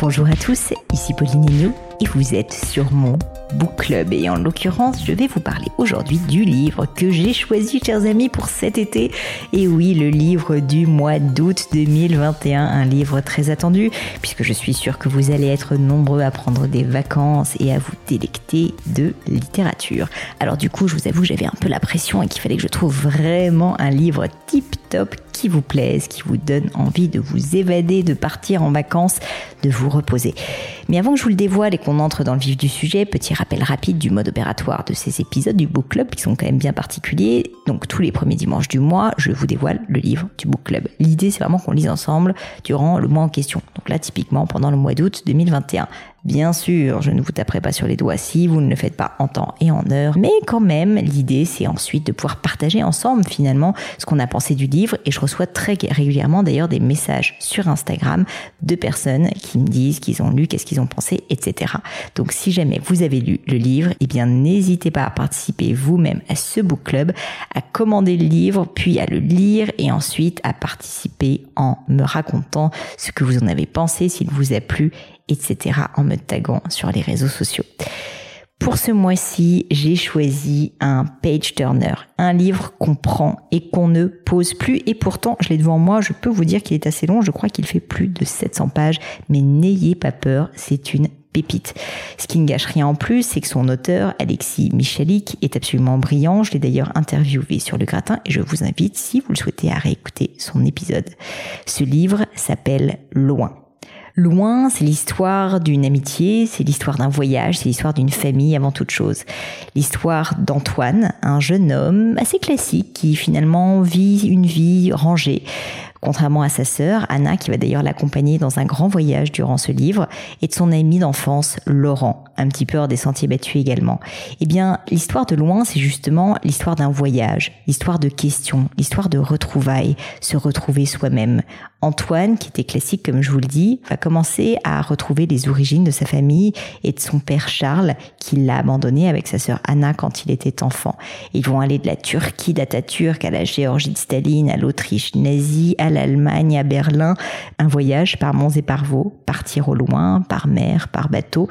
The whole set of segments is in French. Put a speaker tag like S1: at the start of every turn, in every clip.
S1: Bonjour à tous, ici Pauline Agneau et vous êtes sur mon Book Club. Et en l'occurrence, je vais vous parler aujourd'hui du livre que j'ai choisi, chers amis, pour cet été. Et oui, le livre du mois d'août 2021, un livre très attendu, puisque je suis sûre que vous allez être nombreux à prendre des vacances et à vous délecter de littérature. Alors du coup, je vous avoue, j'avais un peu la pression et qu'il fallait que je trouve vraiment un livre tip top qui vous plaise, qui vous donne envie de vous évader, de partir en vacances, de vous reposer. Mais avant que je vous le dévoile et qu'on entre dans le vif du sujet, petit rappel rapide du mode opératoire de ces épisodes du Book Club qui sont quand même bien particuliers. Donc tous les premiers dimanches du mois, je vous dévoile le livre du Book Club. L'idée c'est vraiment qu'on lise ensemble durant le mois en question. Donc là typiquement pendant le mois d'août 2021. Bien sûr, je ne vous taperai pas sur les doigts si vous ne le faites pas en temps et en heure, mais quand même, l'idée c'est ensuite de pouvoir partager ensemble finalement ce qu'on a pensé du livre et je reçois très régulièrement d'ailleurs des messages sur Instagram de personnes qui me disent qu'ils ont lu, qu'est-ce qu'ils ont pensé, etc. Donc si jamais vous avez lu le livre, eh bien n'hésitez pas à participer vous-même à ce book club, à commander le livre, puis à le lire et ensuite à participer en me racontant ce que vous en avez pensé, s'il vous a plu etc. en me taguant sur les réseaux sociaux. Pour ce mois-ci, j'ai choisi un page turner, un livre qu'on prend et qu'on ne pose plus. Et pourtant, je l'ai devant moi, je peux vous dire qu'il est assez long. Je crois qu'il fait plus de 700 pages. Mais n'ayez pas peur, c'est une pépite. Ce qui ne gâche rien en plus, c'est que son auteur, Alexis Michalik, est absolument brillant. Je l'ai d'ailleurs interviewé sur le gratin et je vous invite, si vous le souhaitez, à réécouter son épisode. Ce livre s'appelle Loin. Loin, c'est l'histoire d'une amitié, c'est l'histoire d'un voyage, c'est l'histoire d'une famille avant toute chose. L'histoire d'Antoine, un jeune homme assez classique qui finalement vit une vie rangée, contrairement à sa sœur, Anna, qui va d'ailleurs l'accompagner dans un grand voyage durant ce livre, et de son ami d'enfance, Laurent, un petit peu hors des sentiers battus également. Eh bien, l'histoire de Loin, c'est justement l'histoire d'un voyage, l'histoire de questions, l'histoire de retrouvailles, se retrouver soi-même, Antoine, qui était classique comme je vous le dis, va commencer à retrouver les origines de sa famille et de son père Charles, qui l'a abandonné avec sa sœur Anna quand il était enfant. Ils vont aller de la Turquie d'Atatürk à la Géorgie de Staline, à l'Autriche nazie, à l'Allemagne, à Berlin. Un voyage par monts et par vaux, partir au loin, par mer, par bateau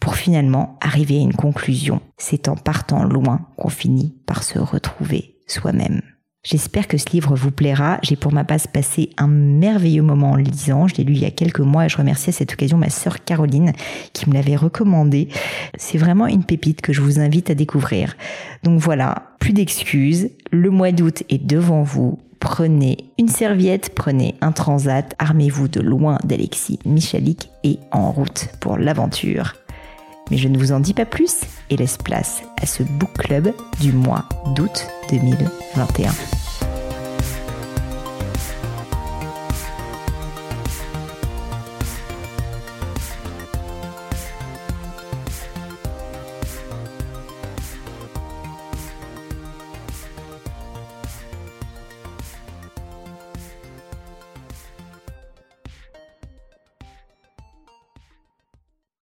S1: pour finalement arriver à une conclusion. C'est en partant loin qu'on finit par se retrouver soi-même. J'espère que ce livre vous plaira. J'ai pour ma part passé un merveilleux moment en le lisant. Je l'ai lu il y a quelques mois et je remercie à cette occasion ma sœur Caroline qui me l'avait recommandé. C'est vraiment une pépite que je vous invite à découvrir. Donc voilà, plus d'excuses. Le mois d'août est devant vous. Prenez une serviette, prenez un transat, armez-vous de loin d'Alexis Michalik et en route pour l'aventure. Mais je ne vous en dis pas plus et laisse place à ce book club du mois d'août 2021.